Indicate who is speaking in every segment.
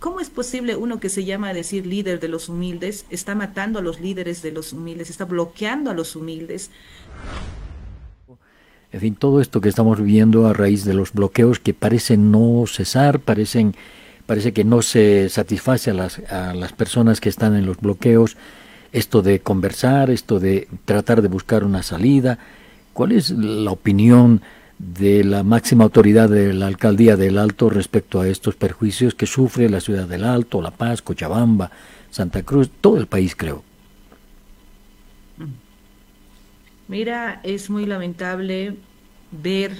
Speaker 1: ¿Cómo es posible uno que se llama a decir líder de los humildes está matando a los líderes de los humildes, está bloqueando a los humildes?
Speaker 2: En fin, todo esto que estamos viviendo a raíz de los bloqueos que parecen no cesar, parecen, parece que no se satisface a las, a las personas que están en los bloqueos, esto de conversar, esto de tratar de buscar una salida. ¿Cuál es la opinión de la máxima autoridad de la alcaldía del Alto respecto a estos perjuicios que sufre la ciudad del Alto, La Paz, Cochabamba, Santa Cruz, todo el país creo.
Speaker 1: Mira, es muy lamentable ver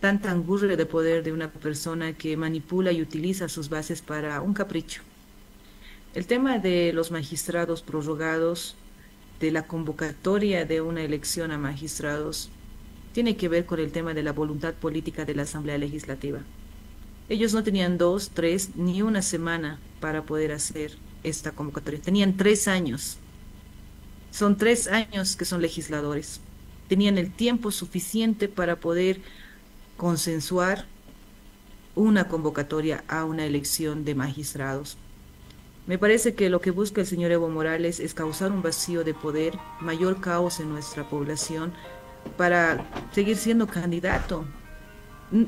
Speaker 1: tanta angustia de poder de una persona que manipula y utiliza sus bases para un capricho. El tema de los magistrados prorrogados, de la convocatoria de una elección a magistrados, tiene que ver con el tema de la voluntad política de la Asamblea Legislativa. Ellos no tenían dos, tres, ni una semana para poder hacer esta convocatoria. Tenían tres años. Son tres años que son legisladores. Tenían el tiempo suficiente para poder consensuar una convocatoria a una elección de magistrados. Me parece que lo que busca el señor Evo Morales es causar un vacío de poder, mayor caos en nuestra población para seguir siendo candidato.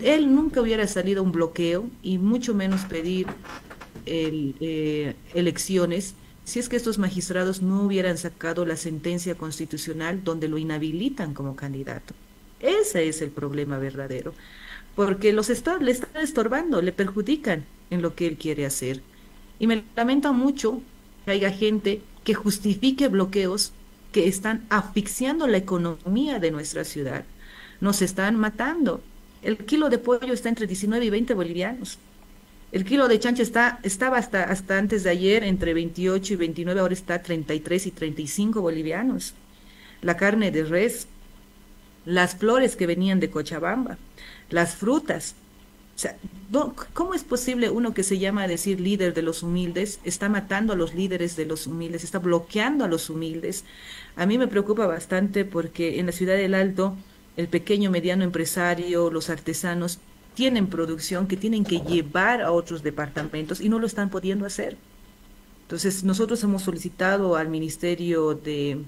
Speaker 1: Él nunca hubiera salido un bloqueo y mucho menos pedir eh, elecciones si es que estos magistrados no hubieran sacado la sentencia constitucional donde lo inhabilitan como candidato. Ese es el problema verdadero, porque los está, le están estorbando, le perjudican en lo que él quiere hacer. Y me lamento mucho que haya gente que justifique bloqueos que están asfixiando la economía de nuestra ciudad. Nos están matando. El kilo de pollo está entre 19 y 20 bolivianos. El kilo de chancho está, estaba hasta, hasta antes de ayer entre 28 y 29, ahora está 33 y 35 bolivianos. La carne de res, las flores que venían de Cochabamba, las frutas, o sea, ¿cómo es posible uno que se llama a decir líder de los humildes está matando a los líderes de los humildes, está bloqueando a los humildes? A mí me preocupa bastante porque en la ciudad del Alto, el pequeño, mediano empresario, los artesanos, tienen producción que tienen que llevar a otros departamentos y no lo están pudiendo hacer. Entonces, nosotros hemos solicitado al Ministerio de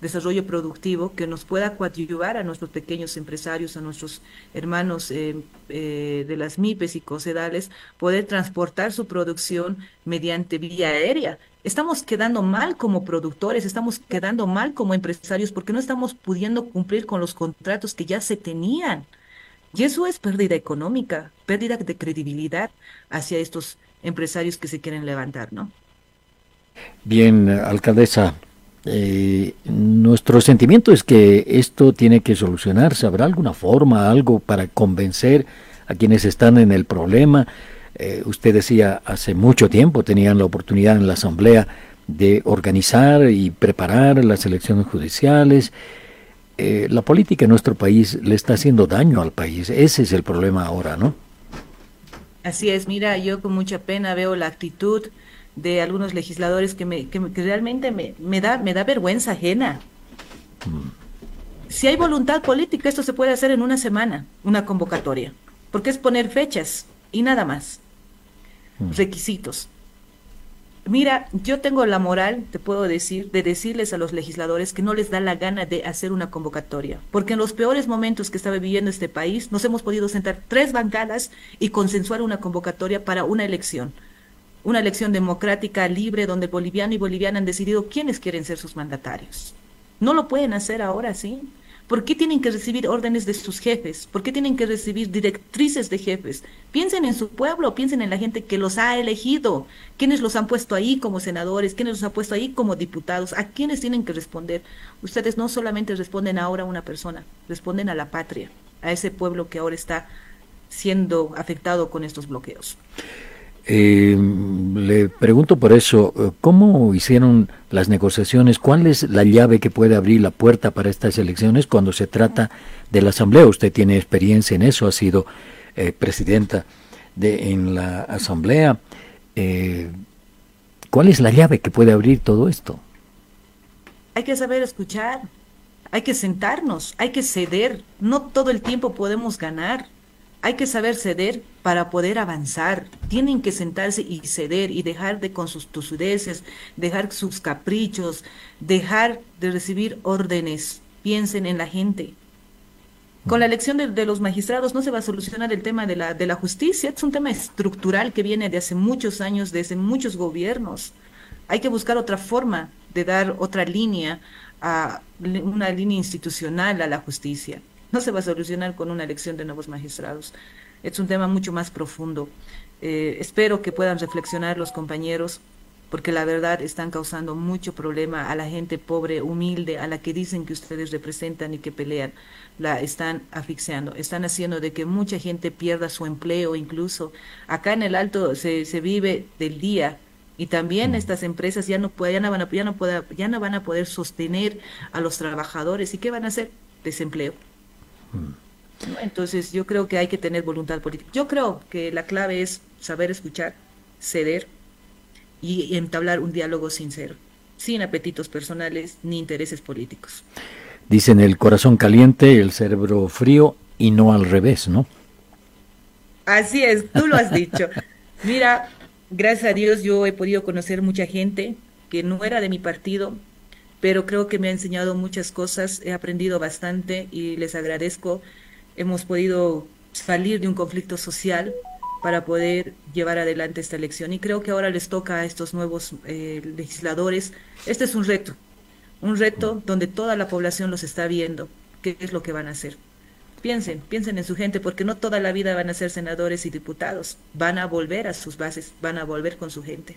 Speaker 1: desarrollo productivo que nos pueda coadyuvar a nuestros pequeños empresarios, a nuestros hermanos eh, eh, de las MIPES y COSEDALES, poder transportar su producción mediante vía aérea. Estamos quedando mal como productores, estamos quedando mal como empresarios porque no estamos pudiendo cumplir con los contratos que ya se tenían. Y eso es pérdida económica, pérdida de credibilidad hacia estos empresarios que se quieren levantar, ¿no?
Speaker 2: Bien, alcaldesa, eh, nuestro sentimiento es que esto tiene que solucionarse. ¿Habrá alguna forma, algo para convencer a quienes están en el problema? Eh, usted decía, hace mucho tiempo tenían la oportunidad en la Asamblea de organizar y preparar las elecciones judiciales. Eh, la política en nuestro país le está haciendo daño al país. Ese es el problema ahora, ¿no?
Speaker 1: Así es, mira, yo con mucha pena veo la actitud de algunos legisladores que, me, que, realmente me, me, da, me da vergüenza ajena. Mm. Si hay voluntad política, esto se puede hacer en una semana, una convocatoria, porque es poner fechas y nada más, mm. requisitos. Mira, yo tengo la moral, te puedo decir, de decirles a los legisladores que no les da la gana de hacer una convocatoria, porque en los peores momentos que estaba viviendo este país nos hemos podido sentar tres bancadas y consensuar una convocatoria para una elección una elección democrática, libre, donde boliviano y boliviana han decidido quiénes quieren ser sus mandatarios. No lo pueden hacer ahora, ¿sí? ¿Por qué tienen que recibir órdenes de sus jefes? ¿Por qué tienen que recibir directrices de jefes? Piensen en su pueblo, piensen en la gente que los ha elegido, quiénes los han puesto ahí como senadores, quiénes los han puesto ahí como diputados, a quiénes tienen que responder. Ustedes no solamente responden ahora a una persona, responden a la patria, a ese pueblo que ahora está siendo afectado con estos bloqueos.
Speaker 2: Eh, le pregunto por eso, eh, ¿cómo hicieron las negociaciones? ¿Cuál es la llave que puede abrir la puerta para estas elecciones cuando se trata de la Asamblea? Usted tiene experiencia en eso, ha sido eh, presidenta de, en la Asamblea. Eh, ¿Cuál es la llave que puede abrir todo esto?
Speaker 1: Hay que saber escuchar, hay que sentarnos, hay que ceder. No todo el tiempo podemos ganar. Hay que saber ceder para poder avanzar. Tienen que sentarse y ceder y dejar de con sus tosudeces, dejar sus caprichos, dejar de recibir órdenes. Piensen en la gente. Con la elección de, los magistrados no se va a solucionar el tema de la, de la justicia. Es un tema estructural que viene de hace muchos años, desde muchos gobiernos. Hay que buscar otra forma de dar otra línea a una línea institucional a la justicia. No se va a solucionar con una elección de nuevos magistrados. Es un tema mucho más profundo. Eh, espero que puedan reflexionar los compañeros, porque la verdad están causando mucho problema a la gente pobre, humilde, a la que dicen que ustedes representan y que pelean. La están asfixiando, están haciendo de que mucha gente pierda su empleo incluso. Acá en el Alto se, se vive del día, y también mm. estas empresas ya no, pueden, ya, no van a, ya, no ya no van a poder sostener a los trabajadores. ¿Y qué van a hacer? Desempleo. Mm. Entonces yo creo que hay que tener voluntad política. Yo creo que la clave es saber escuchar, ceder y entablar un diálogo sincero, sin apetitos personales ni intereses políticos.
Speaker 2: Dicen el corazón caliente, el cerebro frío y no al revés, ¿no?
Speaker 1: Así es, tú lo has dicho. Mira, gracias a Dios yo he podido conocer mucha gente que no era de mi partido, pero creo que me ha enseñado muchas cosas, he aprendido bastante y les agradezco. Hemos podido salir de un conflicto social para poder llevar adelante esta elección y creo que ahora les toca a estos nuevos eh, legisladores. Este es un reto, un reto donde toda la población los está viendo, qué es lo que van a hacer. Piensen, piensen en su gente, porque no toda la vida van a ser senadores y diputados, van a volver a sus bases, van a volver con su gente.